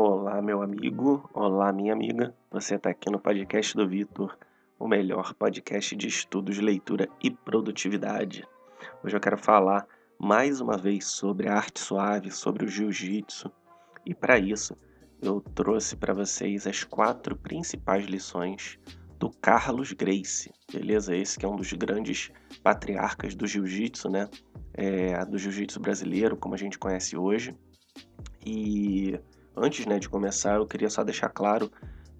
Olá, meu amigo. Olá, minha amiga. Você está aqui no podcast do Vitor, o melhor podcast de estudos, leitura e produtividade. Hoje eu quero falar mais uma vez sobre a arte suave, sobre o jiu-jitsu. E para isso, eu trouxe para vocês as quatro principais lições do Carlos Grace, beleza? Esse que é um dos grandes patriarcas do jiu-jitsu, né? É, do jiu-jitsu brasileiro, como a gente conhece hoje. E antes né, de começar, eu queria só deixar claro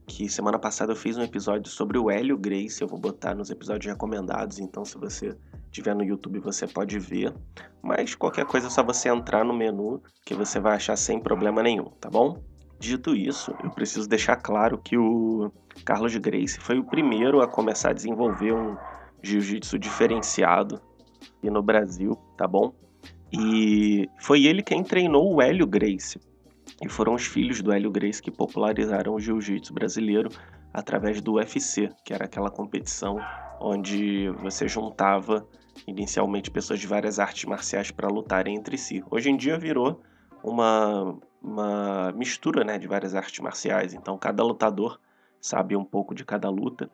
que semana passada eu fiz um episódio sobre o Hélio Grace, eu vou botar nos episódios recomendados, então se você tiver no YouTube você pode ver. Mas qualquer coisa é só você entrar no menu que você vai achar sem problema nenhum, tá bom? Dito isso, eu preciso deixar claro que o Carlos Grace foi o primeiro a começar a desenvolver um jiu-jitsu diferenciado aqui no Brasil, tá bom? E foi ele quem treinou o Hélio Grace. E foram os filhos do Hélio Grace que popularizaram o jiu-jitsu brasileiro através do UFC, que era aquela competição onde você juntava inicialmente pessoas de várias artes marciais para lutarem entre si. Hoje em dia virou uma, uma mistura né, de várias artes marciais, então cada lutador sabe um pouco de cada luta.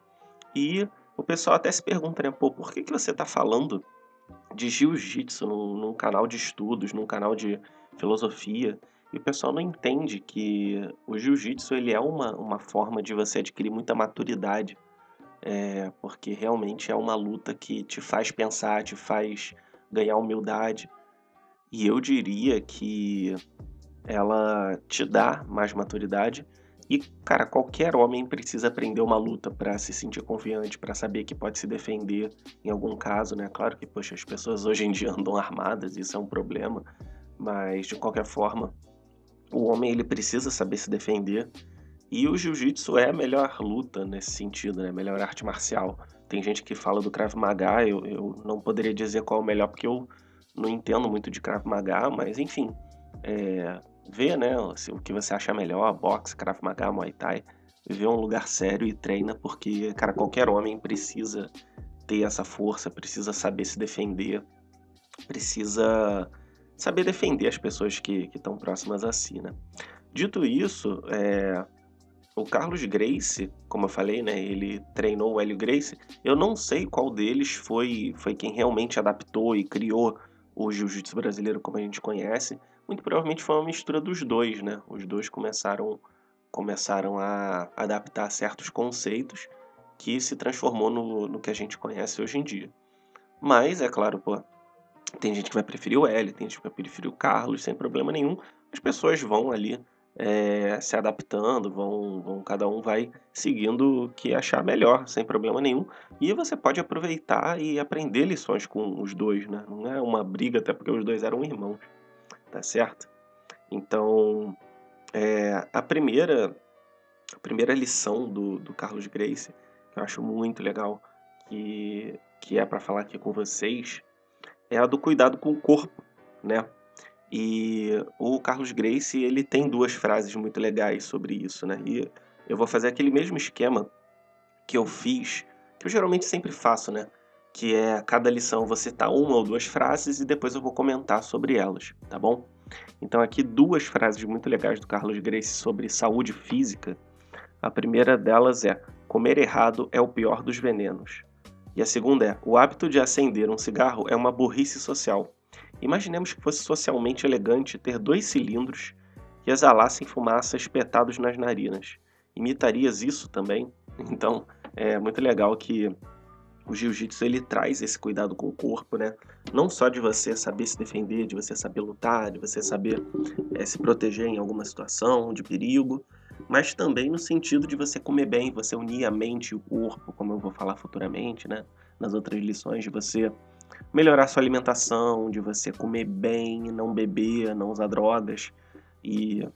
E o pessoal até se pergunta, né, pô, por que, que você está falando de jiu-jitsu num, num canal de estudos, num canal de filosofia? E o pessoal não entende que o jiu-jitsu ele é uma, uma forma de você adquirir muita maturidade, é, porque realmente é uma luta que te faz pensar, te faz ganhar humildade. E eu diria que ela te dá mais maturidade. E, cara, qualquer homem precisa aprender uma luta para se sentir confiante, para saber que pode se defender em algum caso, né? Claro que, poxa, as pessoas hoje em dia andam armadas, isso é um problema, mas de qualquer forma, o homem ele precisa saber se defender. E o jiu-jitsu é a melhor luta nesse sentido, né? Melhor arte marcial. Tem gente que fala do Krav Maga, eu, eu não poderia dizer qual é o melhor porque eu não entendo muito de Krav Maga, mas enfim, é, vê, né, o que você acha melhor, boxe, Krav Maga, Muay Thai, vê um lugar sério e treina, porque, cara, qualquer homem precisa ter essa força, precisa saber se defender, precisa saber defender as pessoas que estão próximas a si, né? Dito isso, é, o Carlos Grace, como eu falei, né, ele treinou o Hélio Grace. Eu não sei qual deles foi, foi quem realmente adaptou e criou o jiu-jitsu brasileiro como a gente conhece. Muito provavelmente foi uma mistura dos dois, né? Os dois começaram começaram a adaptar certos conceitos que se transformou no, no que a gente conhece hoje em dia. Mas, é claro, pô, tem gente que vai preferir o L, tem gente que vai preferir o Carlos, sem problema nenhum. As pessoas vão ali é, se adaptando, vão, vão, cada um vai seguindo o que achar melhor, sem problema nenhum. E você pode aproveitar e aprender lições com os dois, né? Não é uma briga, até porque os dois eram irmãos, tá certo? Então, é, a primeira a primeira lição do, do Carlos Grace, que eu acho muito legal, que, que é para falar aqui com vocês, é a do cuidado com o corpo, né? E o Carlos Grace, ele tem duas frases muito legais sobre isso, né? E eu vou fazer aquele mesmo esquema que eu fiz, que eu geralmente sempre faço, né? Que é cada lição você citar uma ou duas frases e depois eu vou comentar sobre elas, tá bom? Então aqui duas frases muito legais do Carlos Grace sobre saúde física. A primeira delas é: comer errado é o pior dos venenos. E a segunda é: o hábito de acender um cigarro é uma burrice social. Imaginemos que fosse socialmente elegante ter dois cilindros que exalassem fumaça espetados nas narinas. Imitarias isso também? Então, é muito legal que o jiu-jitsu ele traz esse cuidado com o corpo, né? Não só de você saber se defender, de você saber lutar, de você saber é, se proteger em alguma situação de perigo, mas também no sentido de você comer bem, você unir a mente e o corpo, como eu vou falar futuramente, né? Nas outras lições, de você melhorar sua alimentação, de você comer bem, não beber, não usar drogas. E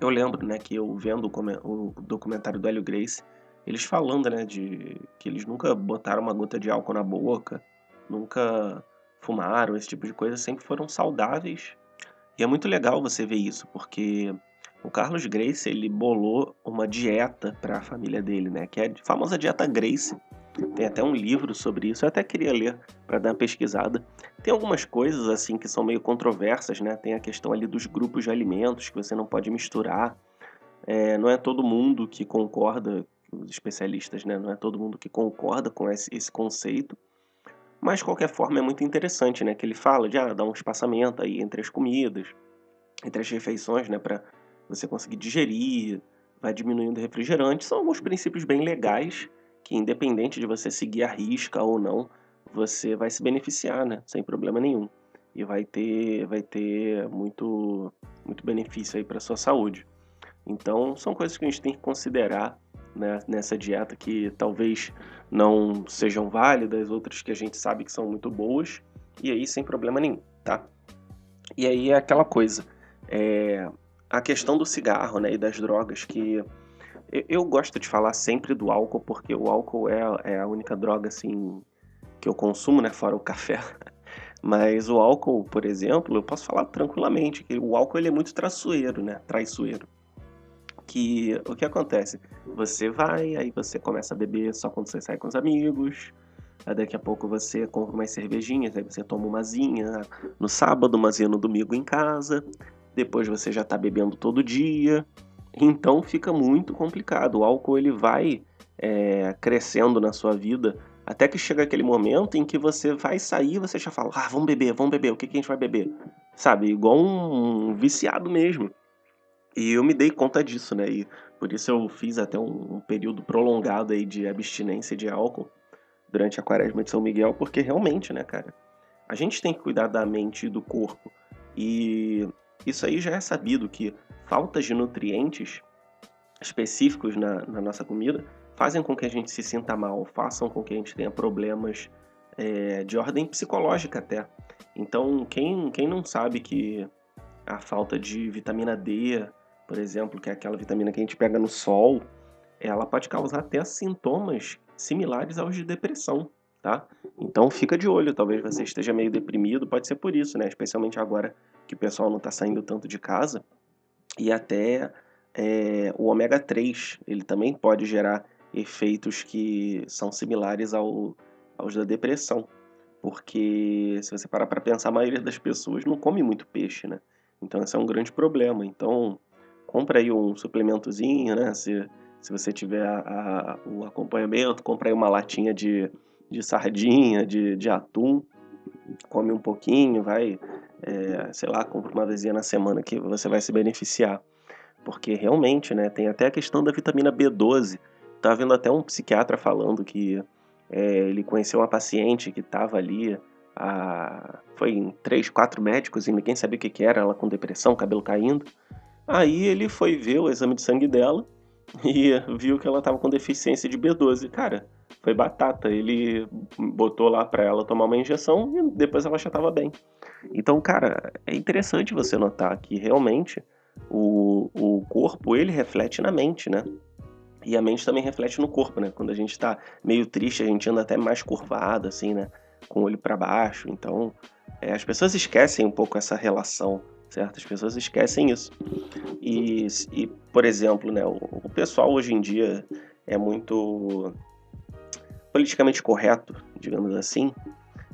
eu lembro, né, que eu vendo o documentário do Hélio Grace, eles falando, né, de que eles nunca botaram uma gota de álcool na boca, nunca fumaram, esse tipo de coisa, sempre foram saudáveis. E é muito legal você ver isso, porque o Carlos Grace, ele bolou uma dieta para a família dele, né? Que é a famosa dieta Grace. Tem até um livro sobre isso, eu até queria ler para dar uma pesquisada. Tem algumas coisas assim que são meio controversas, né? Tem a questão ali dos grupos de alimentos que você não pode misturar. É, não é todo mundo que concorda, os especialistas, né? Não é todo mundo que concorda com esse, esse conceito. Mas, de qualquer forma, é muito interessante, né? Que ele fala de ah, dar um espaçamento aí entre as comidas, entre as refeições, né? Para você conseguir digerir, vai diminuindo refrigerante. São alguns princípios bem legais que, independente de você seguir a risca ou não, você vai se beneficiar, né? Sem problema nenhum. E vai ter, vai ter muito, muito benefício aí para sua saúde. Então, são coisas que a gente tem que considerar né, nessa dieta que talvez não sejam válidas, outras que a gente sabe que são muito boas, e aí sem problema nenhum, tá? E aí é aquela coisa, é, a questão do cigarro né, e das drogas, que eu, gosto de falar sempre do álcool, porque o álcool é, é a única droga assim que eu consumo, né, fora o café. Mas o álcool, por exemplo, eu posso falar tranquilamente que o álcool ele é muito traiçoeiro, né? Traiçoeiro que o que acontece? Você vai, aí você começa a beber só quando você sai com os amigos. Aí daqui a pouco você compra umas cervejinhas, aí você toma umazinha no sábado, umazinha no domingo em casa. Depois você já tá bebendo todo dia. Então fica muito complicado. O álcool ele vai é, crescendo na sua vida até que chega aquele momento em que você vai sair você já fala: Ah, vamos beber, vamos beber, o que, que a gente vai beber? Sabe? Igual um viciado mesmo. E eu me dei conta disso, né? E por isso eu fiz até um, um período prolongado aí de abstinência de álcool durante a quaresma de São Miguel, porque realmente, né, cara? A gente tem que cuidar da mente e do corpo. E isso aí já é sabido que faltas de nutrientes específicos na, na nossa comida fazem com que a gente se sinta mal, façam com que a gente tenha problemas é, de ordem psicológica até. Então, quem, quem não sabe que a falta de vitamina D, por exemplo, que é aquela vitamina que a gente pega no sol, ela pode causar até sintomas similares aos de depressão, tá? Então fica de olho, talvez você esteja meio deprimido, pode ser por isso, né? Especialmente agora que o pessoal não está saindo tanto de casa. E até é, o ômega 3, ele também pode gerar efeitos que são similares ao, aos da depressão. Porque se você parar para pensar, a maioria das pessoas não come muito peixe, né? Então esse é um grande problema. Então compra aí um suplementozinho, né? Se, se você tiver a, a, o acompanhamento, compra aí uma latinha de, de sardinha, de, de atum, come um pouquinho, vai, é, sei lá, compra uma vezinha na semana que você vai se beneficiar. Porque realmente, né, tem até a questão da vitamina B12. Tá vendo até um psiquiatra falando que é, ele conheceu uma paciente que estava ali, a, foi em três, quatro médicos e ninguém sabia o que, que era, ela com depressão, cabelo caindo. Aí ele foi ver o exame de sangue dela e viu que ela estava com deficiência de B12. Cara, foi batata. Ele botou lá para ela tomar uma injeção e depois ela já estava bem. Então, cara, é interessante você notar que realmente o, o corpo ele reflete na mente, né? E a mente também reflete no corpo, né? Quando a gente tá meio triste, a gente anda até mais curvado, assim, né? Com o olho para baixo. Então, é, as pessoas esquecem um pouco essa relação certo? As pessoas esquecem isso. E, e por exemplo, né, o, o pessoal hoje em dia é muito politicamente correto, digamos assim,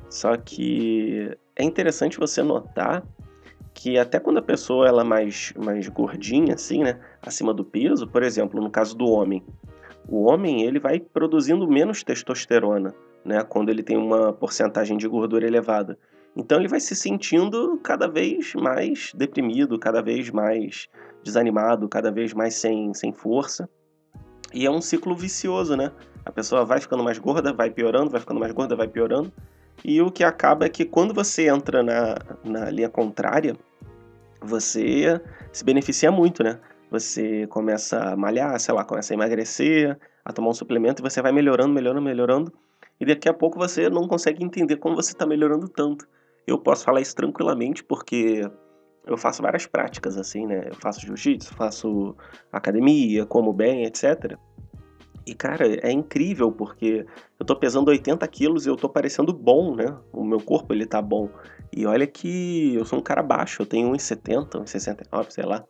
só que é interessante você notar que até quando a pessoa ela é mais, mais gordinha, assim, né, acima do peso, por exemplo, no caso do homem, o homem ele vai produzindo menos testosterona, né, quando ele tem uma porcentagem de gordura elevada. Então ele vai se sentindo cada vez mais deprimido, cada vez mais desanimado, cada vez mais sem, sem força. E é um ciclo vicioso, né? A pessoa vai ficando mais gorda, vai piorando, vai ficando mais gorda, vai piorando. E o que acaba é que quando você entra na, na linha contrária, você se beneficia muito, né? Você começa a malhar, sei lá, começa a emagrecer, a tomar um suplemento e você vai melhorando, melhorando, melhorando. E daqui a pouco você não consegue entender como você está melhorando tanto. Eu posso falar isso tranquilamente porque eu faço várias práticas assim, né? Eu faço jiu-jitsu, faço academia, como bem, etc. E, cara, é incrível porque eu tô pesando 80 quilos e eu tô parecendo bom, né? O meu corpo, ele tá bom. E olha que eu sou um cara baixo, eu tenho 1,70, 1,69, sei lá.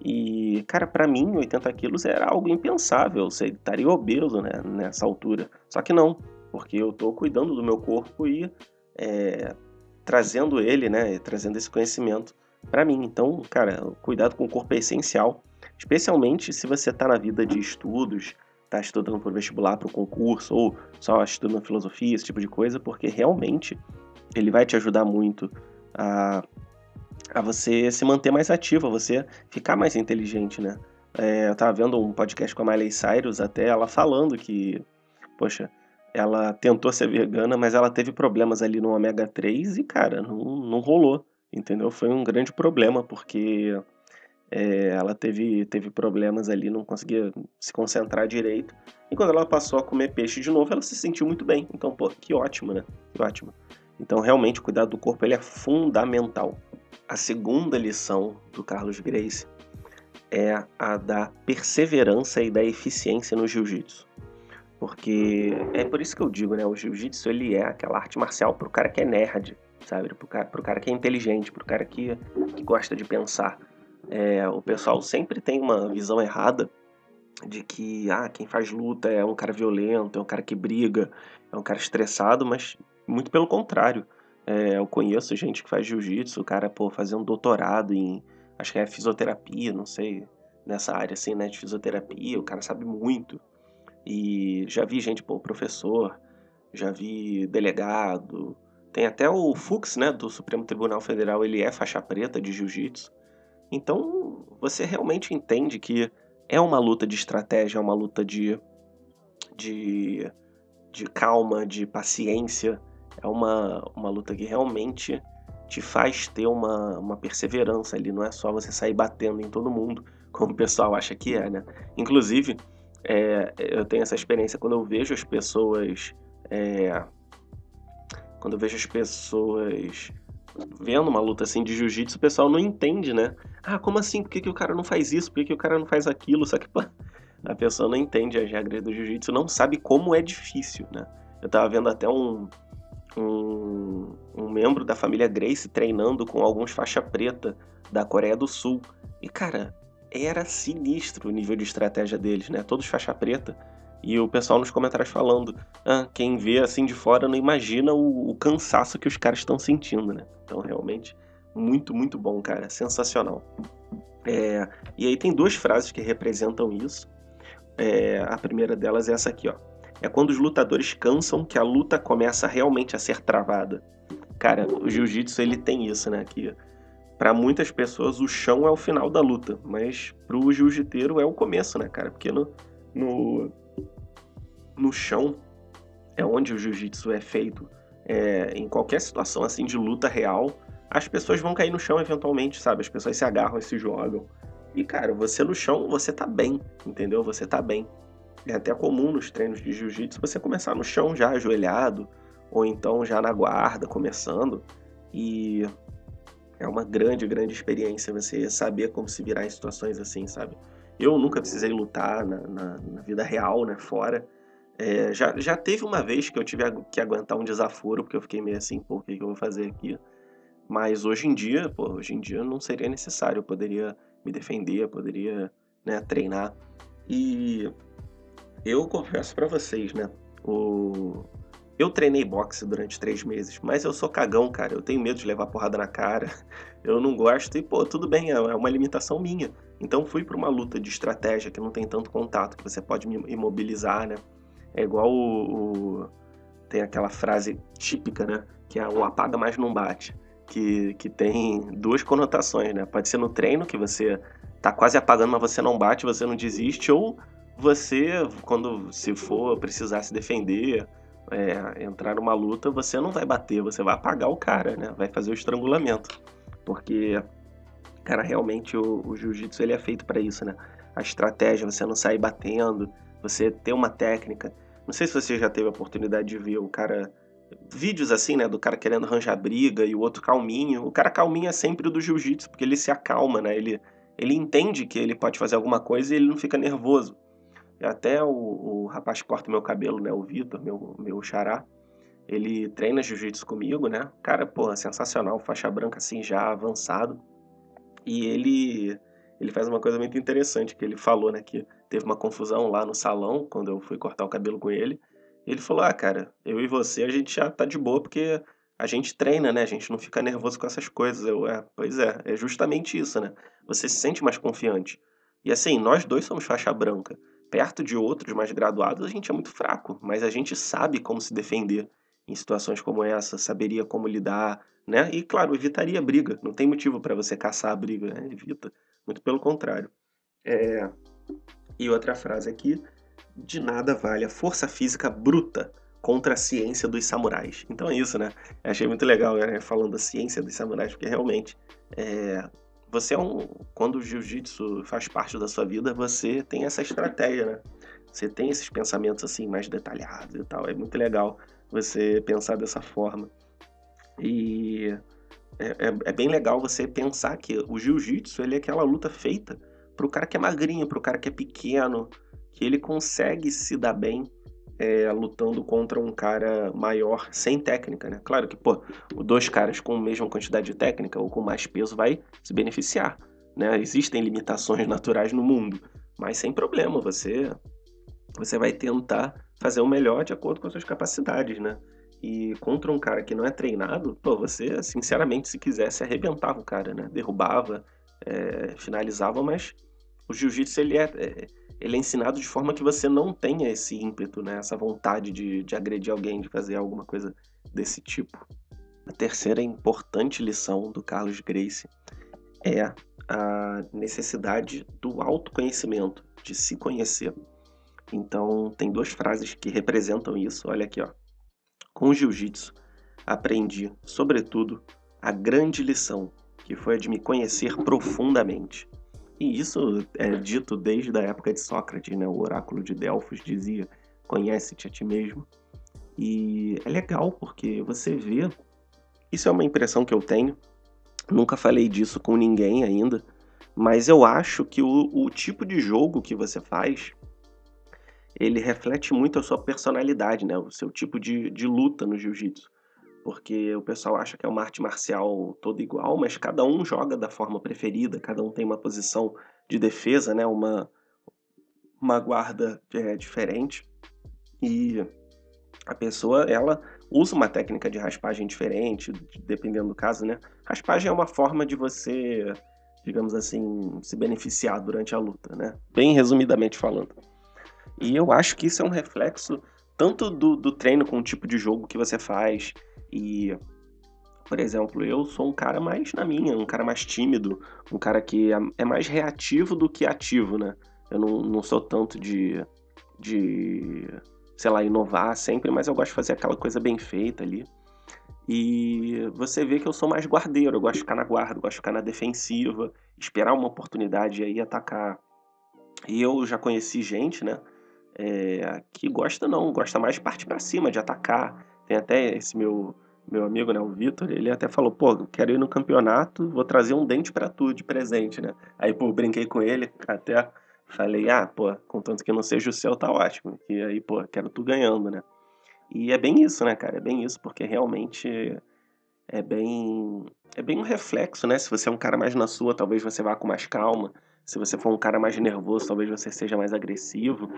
E, cara, para mim, 80 quilos era algo impensável. Você estaria obeso, né? Nessa altura. Só que não, porque eu tô cuidando do meu corpo e é, trazendo ele, né, trazendo esse conhecimento para mim. Então, cara, cuidado com o corpo é essencial. Especialmente se você está na vida de estudos, está estudando para o vestibular, para o concurso, ou só estudando filosofia, esse tipo de coisa, porque realmente ele vai te ajudar muito a, a você se manter mais ativo, a você ficar mais inteligente, né? É, eu estava vendo um podcast com a Miley Cyrus, até ela falando que, poxa, ela tentou ser vegana, mas ela teve problemas ali no ômega 3 e, cara, não, não rolou, entendeu? Foi um grande problema, porque é, ela teve, teve problemas ali, não conseguia se concentrar direito. E quando ela passou a comer peixe de novo, ela se sentiu muito bem. Então, pô, que ótimo, né? Que ótimo. Então, realmente, o cuidado do corpo ele é fundamental. A segunda lição do Carlos Grace é a da perseverança e da eficiência no jiu-jitsu. Porque é por isso que eu digo, né? O jiu-jitsu ele é aquela arte marcial pro cara que é nerd, sabe? Pro cara, pro cara que é inteligente, pro cara que, que gosta de pensar. É, o pessoal sempre tem uma visão errada de que ah, quem faz luta é um cara violento, é um cara que briga, é um cara estressado, mas muito pelo contrário. É, eu conheço gente que faz jiu-jitsu, o cara, pô, fazer um doutorado em, acho que é fisioterapia, não sei, nessa área assim, né, de fisioterapia, o cara sabe muito. E já vi gente, pô, professor, já vi delegado, tem até o Fux, né, do Supremo Tribunal Federal, ele é faixa preta de jiu-jitsu. Então, você realmente entende que é uma luta de estratégia, é uma luta de, de, de calma, de paciência, é uma, uma luta que realmente te faz ter uma, uma perseverança ali, não é só você sair batendo em todo mundo, como o pessoal acha que é, né? Inclusive, é, eu tenho essa experiência quando eu vejo as pessoas. É, quando eu vejo as pessoas vendo uma luta assim de jiu-jitsu, o pessoal não entende, né? Ah, como assim? Por que, que o cara não faz isso? Por que, que o cara não faz aquilo? Só que pô, a pessoa não entende as regras do jiu-jitsu, não sabe como é difícil, né? Eu tava vendo até um, um, um membro da família Grace treinando com alguns faixa preta da Coreia do Sul. E, cara, era sinistro o nível de estratégia deles, né? Todos faixa preta. E o pessoal nos comentários falando, ah, quem vê assim de fora não imagina o, o cansaço que os caras estão sentindo, né? Então, realmente, muito, muito bom, cara. Sensacional. É, e aí tem duas frases que representam isso. É, a primeira delas é essa aqui, ó. É quando os lutadores cansam que a luta começa realmente a ser travada. Cara, o jiu-jitsu ele tem isso, né? Que para muitas pessoas o chão é o final da luta, mas pro jiu-jiteiro é o começo, né, cara? Porque no, no, no chão é onde o jiu-jitsu é feito. É, em qualquer situação assim de luta real, as pessoas vão cair no chão eventualmente, sabe? As pessoas se agarram e se jogam. E, cara, você no chão, você tá bem, entendeu? Você tá bem. É até comum nos treinos de jiu-jitsu você começar no chão já ajoelhado, ou então já na guarda, começando. E é uma grande, grande experiência você saber como se virar em situações assim, sabe? Eu nunca precisei lutar na, na, na vida real, né, fora. É, já, já teve uma vez que eu tive que aguentar um desaforo, porque eu fiquei meio assim, pô, o que, eu vou fazer aqui? Mas hoje em dia, pô, hoje em dia não seria necessário, eu poderia me defender, poderia né, treinar. E eu confesso para vocês, né? O... Eu treinei boxe durante três meses, mas eu sou cagão, cara. Eu tenho medo de levar porrada na cara. Eu não gosto e, pô, tudo bem, é, é uma limitação minha. Então fui para uma luta de estratégia que não tem tanto contato, que você pode me imobilizar, né? É igual o, o... tem aquela frase típica, né? Que é o apaga mais não bate. Que, que tem duas conotações, né? Pode ser no treino, que você tá quase apagando, mas você não bate, você não desiste, ou você, quando se for precisar se defender, é, entrar numa luta, você não vai bater, você vai apagar o cara, né? Vai fazer o estrangulamento. Porque, cara, realmente o, o jiu-jitsu ele é feito para isso, né? A estratégia, você não sair batendo, você ter uma técnica. Não sei se você já teve a oportunidade de ver o cara. Vídeos assim, né? Do cara querendo arranjar briga e o outro calminho. O cara calminho é sempre do jiu-jitsu, porque ele se acalma, né? Ele, ele entende que ele pode fazer alguma coisa e ele não fica nervoso. Até o, o rapaz que corta meu cabelo, né? O Vitor, meu, meu xará. Ele treina jiu-jitsu comigo, né? Cara, pô, sensacional, faixa branca assim já avançado. E ele ele faz uma coisa muito interessante que ele falou, né, que teve uma confusão lá no salão quando eu fui cortar o cabelo com ele. Ele falou: "Ah, cara, eu e você a gente já tá de boa porque a gente treina, né? A gente não fica nervoso com essas coisas". Eu, é, pois é, é justamente isso, né? Você se sente mais confiante. E assim, nós dois somos faixa branca. Perto de outros mais graduados, a gente é muito fraco, mas a gente sabe como se defender em situações como essa, saberia como lidar, né? E claro, evitaria briga. Não tem motivo para você caçar a briga, né? evita. Muito pelo contrário. É... E outra frase aqui: de nada vale a força física bruta contra a ciência dos samurais. Então é isso, né? Eu achei muito legal né? falando da ciência dos samurais, porque realmente é... você é um. Quando o jiu-jitsu faz parte da sua vida, você tem essa estratégia, né? Você tem esses pensamentos assim mais detalhados e tal. É muito legal você pensar dessa forma. E é, é, é bem legal você pensar que o jiu-jitsu ele é aquela luta feita pro cara que é magrinho, pro cara que é pequeno, que ele consegue se dar bem é, lutando contra um cara maior sem técnica, né? Claro que, pô, dois caras com a mesma quantidade de técnica ou com mais peso vai se beneficiar, né? Existem limitações naturais no mundo, mas sem problema, você você vai tentar fazer o melhor de acordo com as suas capacidades, né? E contra um cara que não é treinado, pô, você, sinceramente, se quisesse, arrebentava o cara, né? Derrubava, é, finalizava, mas o jiu-jitsu, ele é, é, ele é ensinado de forma que você não tenha esse ímpeto, né? Essa vontade de, de agredir alguém, de fazer alguma coisa desse tipo. A terceira importante lição do Carlos Gracie é a necessidade do autoconhecimento, de se conhecer. Então, tem duas frases que representam isso. Olha aqui, ó. Com o jiu-jitsu, aprendi, sobretudo, a grande lição, que foi a de me conhecer profundamente. E isso é dito desde a época de Sócrates, né? O oráculo de Delfos dizia: conhece-te a ti mesmo. E é legal porque você vê. Isso é uma impressão que eu tenho. Nunca falei disso com ninguém ainda. Mas eu acho que o, o tipo de jogo que você faz ele reflete muito a sua personalidade, né? O seu tipo de, de luta no jiu-jitsu. Porque o pessoal acha que é uma arte marcial toda igual, mas cada um joga da forma preferida, cada um tem uma posição de defesa, né? Uma, uma guarda é, diferente. E a pessoa, ela usa uma técnica de raspagem diferente, dependendo do caso, né? Raspagem é uma forma de você, digamos assim, se beneficiar durante a luta, né? Bem resumidamente falando. E eu acho que isso é um reflexo tanto do, do treino com o tipo de jogo que você faz. E, por exemplo, eu sou um cara mais na minha, um cara mais tímido, um cara que é, é mais reativo do que ativo, né? Eu não, não sou tanto de, de, sei lá, inovar sempre, mas eu gosto de fazer aquela coisa bem feita ali. E você vê que eu sou mais guardeiro, eu gosto de ficar na guarda, gosto de ficar na defensiva, esperar uma oportunidade e aí atacar. E eu já conheci gente, né? é, que gosta não, gosta mais de partir para cima, de atacar. Tem até esse meu meu amigo, né, o Vitor, ele até falou, pô, quero ir no campeonato, vou trazer um dente para tu de presente, né? Aí, pô, brinquei com ele, até falei, ah, pô, contanto que não seja o seu, tá ótimo. E aí, pô, quero tu ganhando, né? E é bem isso, né, cara? É bem isso, porque realmente é bem é bem um reflexo, né? Se você é um cara mais na sua, talvez você vá com mais calma. Se você for um cara mais nervoso, talvez você seja mais agressivo.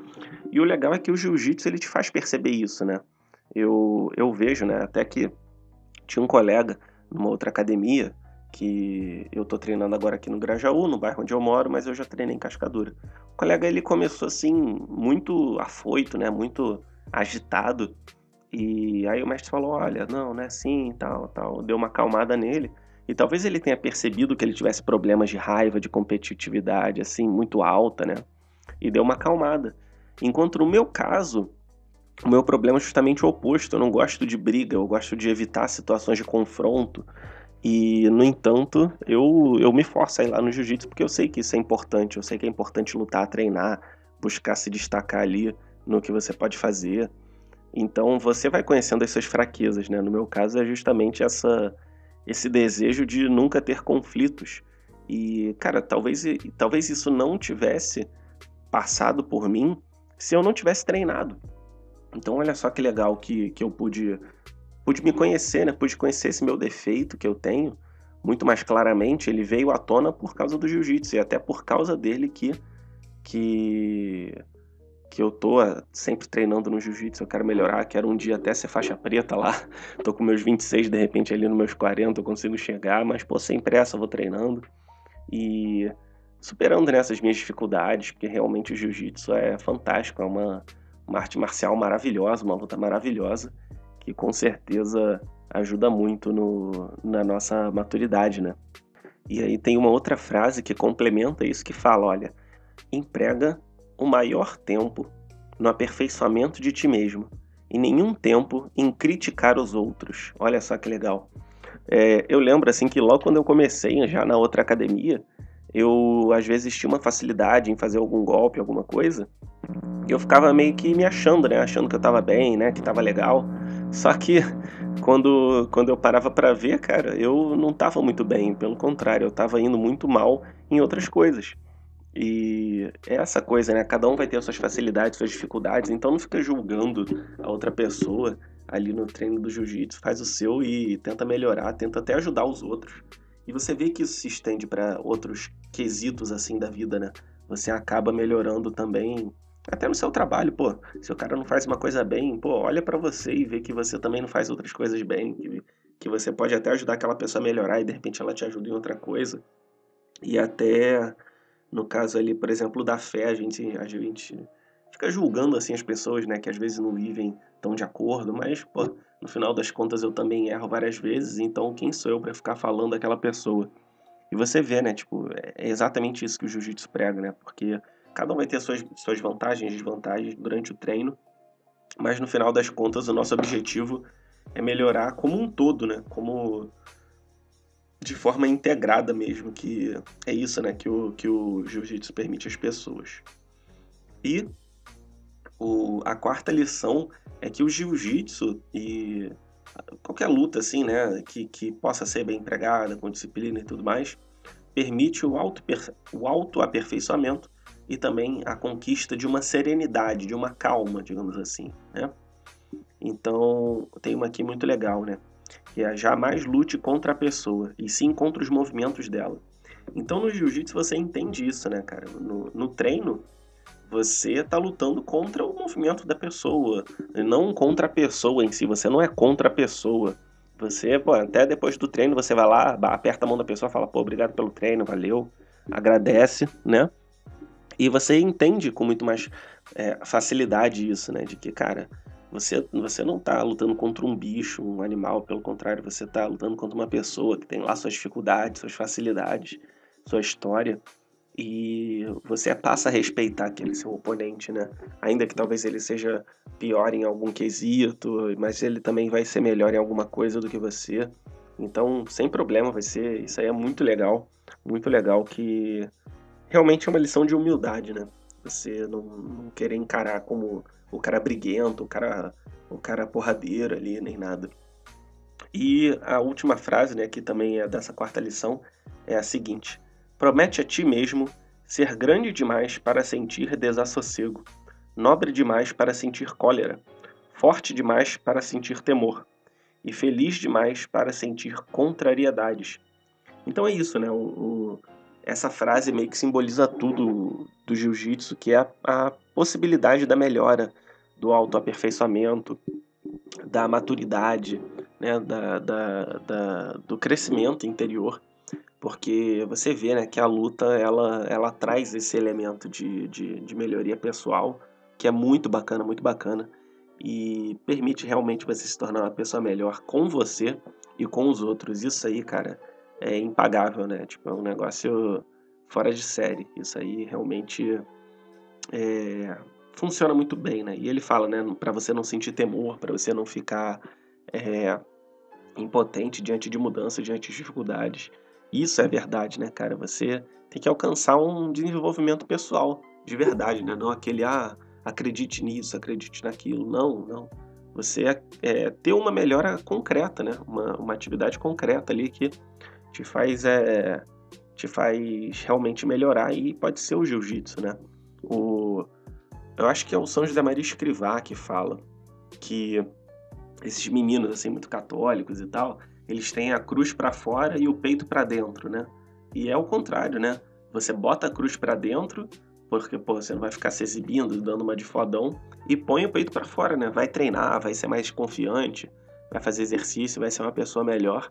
E o legal é que o jiu-jitsu ele te faz perceber isso, né? Eu, eu vejo, né? Até que tinha um colega numa outra academia que eu tô treinando agora aqui no Grajaú, no bairro onde eu moro, mas eu já treinei em Cascadura. O colega ele começou assim muito afoito, né? Muito agitado. E aí o mestre falou: "Olha, não, não é assim, tal, tal". Deu uma acalmada nele. E talvez ele tenha percebido que ele tivesse problemas de raiva, de competitividade, assim, muito alta, né? E deu uma acalmada. Enquanto no meu caso, o meu problema é justamente o oposto. Eu não gosto de briga, eu gosto de evitar situações de confronto. E, no entanto, eu, eu me forço a ir lá no jiu-jitsu porque eu sei que isso é importante. Eu sei que é importante lutar, treinar, buscar se destacar ali no que você pode fazer. Então, você vai conhecendo as suas fraquezas, né? No meu caso, é justamente essa esse desejo de nunca ter conflitos. E, cara, talvez, talvez isso não tivesse passado por mim se eu não tivesse treinado. Então, olha só que legal que, que eu pude, pude me conhecer, né? Pude conhecer esse meu defeito que eu tenho muito mais claramente. Ele veio à tona por causa do jiu-jitsu e até por causa dele que, que que eu tô ah, sempre treinando no jiu-jitsu, eu quero melhorar, quero um dia até ser faixa preta lá. Tô com meus 26, de repente ali nos meus 40 eu consigo chegar, mas pô, sem pressa eu vou treinando. E superando nessas minhas dificuldades, porque realmente o jiu-jitsu é fantástico, é uma, uma arte marcial maravilhosa, uma luta maravilhosa, que com certeza ajuda muito no, na nossa maturidade, né? E aí tem uma outra frase que complementa isso que fala, olha, emprega o maior tempo no aperfeiçoamento de ti mesmo e nenhum tempo em criticar os outros. Olha só que legal. É, eu lembro assim que logo quando eu comecei já na outra academia, eu às vezes tinha uma facilidade em fazer algum golpe, alguma coisa, e eu ficava meio que me achando, né, achando que eu tava bem, né, que tava legal. Só que quando, quando eu parava para ver, cara, eu não tava muito bem, pelo contrário, eu tava indo muito mal em outras coisas. E é essa coisa, né? Cada um vai ter suas facilidades, suas dificuldades, então não fica julgando a outra pessoa ali no treino do jiu-jitsu, faz o seu e tenta melhorar, tenta até ajudar os outros. E você vê que isso se estende para outros quesitos assim da vida, né? Você acaba melhorando também até no seu trabalho, pô. Se o cara não faz uma coisa bem, pô, olha para você e vê que você também não faz outras coisas bem, que, que você pode até ajudar aquela pessoa a melhorar e de repente ela te ajuda em outra coisa. E até no caso ali, por exemplo, da fé, a gente, a gente fica julgando assim as pessoas, né, que às vezes não vivem tão de acordo, mas pô, no final das contas eu também erro várias vezes, então quem sou eu para ficar falando daquela pessoa? E você vê, né, tipo, é exatamente isso que o jiu-jitsu prega, né? Porque cada um vai ter suas, suas vantagens e desvantagens durante o treino, mas no final das contas o nosso objetivo é melhorar como um todo, né? Como de forma integrada mesmo, que é isso, né, que o, que o jiu-jitsu permite às pessoas. E o, a quarta lição é que o jiu-jitsu e qualquer luta assim, né, que, que possa ser bem empregada, com disciplina e tudo mais, permite o, auto, o autoaperfeiçoamento e também a conquista de uma serenidade, de uma calma, digamos assim, né? Então, tem uma aqui muito legal, né? que é jamais lute contra a pessoa, e sim contra os movimentos dela. Então no jiu-jitsu você entende isso, né, cara? No, no treino, você está lutando contra o movimento da pessoa, não contra a pessoa em si, você não é contra a pessoa. Você, pô, até depois do treino, você vai lá, aperta a mão da pessoa, fala, pô, obrigado pelo treino, valeu, agradece, né? E você entende com muito mais é, facilidade isso, né? De que, cara, você, você não está lutando contra um bicho, um animal, pelo contrário, você está lutando contra uma pessoa que tem lá suas dificuldades, suas facilidades, sua história. E você passa a respeitar aquele seu oponente, né? Ainda que talvez ele seja pior em algum quesito, mas ele também vai ser melhor em alguma coisa do que você. Então, sem problema, vai ser. Isso aí é muito legal. Muito legal que realmente é uma lição de humildade, né? Você não, não querer encarar como o cara briguento, o cara, o cara porradeiro ali, nem nada. E a última frase, né, que também é dessa quarta lição, é a seguinte: Promete a ti mesmo ser grande demais para sentir desassossego, nobre demais para sentir cólera, forte demais para sentir temor e feliz demais para sentir contrariedades. Então é isso, né? O, o, essa frase meio que simboliza tudo do jiu-jitsu, que é a, a possibilidade da melhora, do autoaperfeiçoamento, da maturidade, né, da, da, da, do crescimento interior, porque você vê né, que a luta ela, ela traz esse elemento de, de, de melhoria pessoal, que é muito bacana, muito bacana, e permite realmente você se tornar uma pessoa melhor com você e com os outros. Isso aí, cara, é impagável, né? Tipo, é um negócio fora de série. Isso aí realmente é, funciona muito bem, né? E ele fala, né, para você não sentir temor, para você não ficar é, impotente diante de mudanças, diante de dificuldades. Isso é verdade, né, cara? Você tem que alcançar um desenvolvimento pessoal de verdade, né? Não aquele, ah, acredite nisso, acredite naquilo. Não, não. Você é, é ter uma melhora concreta, né? Uma, uma atividade concreta ali que te faz é, te faz realmente melhorar e pode ser o jiu-jitsu, né? O, eu acho que é o São José Maria Escrivá que fala que esses meninos assim muito católicos e tal, eles têm a cruz para fora e o peito para dentro, né? E é o contrário, né? Você bota a cruz para dentro, porque pô, você não vai ficar se exibindo, dando uma de fodão, e põe o peito para fora, né? Vai treinar, vai ser mais confiante, vai fazer exercício, vai ser uma pessoa melhor.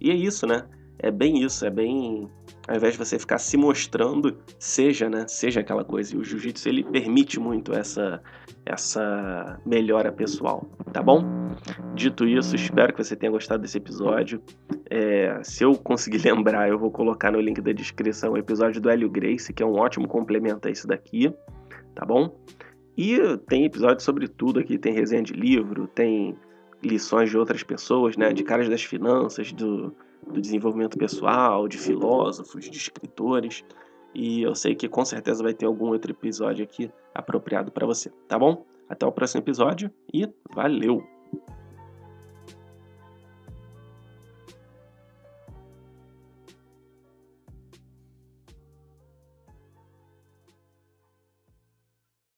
E é isso, né? É bem isso, é bem ao invés de você ficar se mostrando, seja, né? Seja aquela coisa. E o jiu-jitsu ele permite muito essa essa melhora pessoal, tá bom? Dito isso, espero que você tenha gostado desse episódio. É, se eu conseguir lembrar, eu vou colocar no link da descrição o episódio do Hélio Grace, que é um ótimo complemento a isso daqui, tá bom? E tem episódio sobre tudo aqui, tem resenha de livro, tem lições de outras pessoas, né? De caras das finanças, do, do desenvolvimento pessoal, de filósofos, de escritores. E eu sei que com certeza vai ter algum outro episódio aqui apropriado para você, tá bom? Até o próximo episódio e valeu!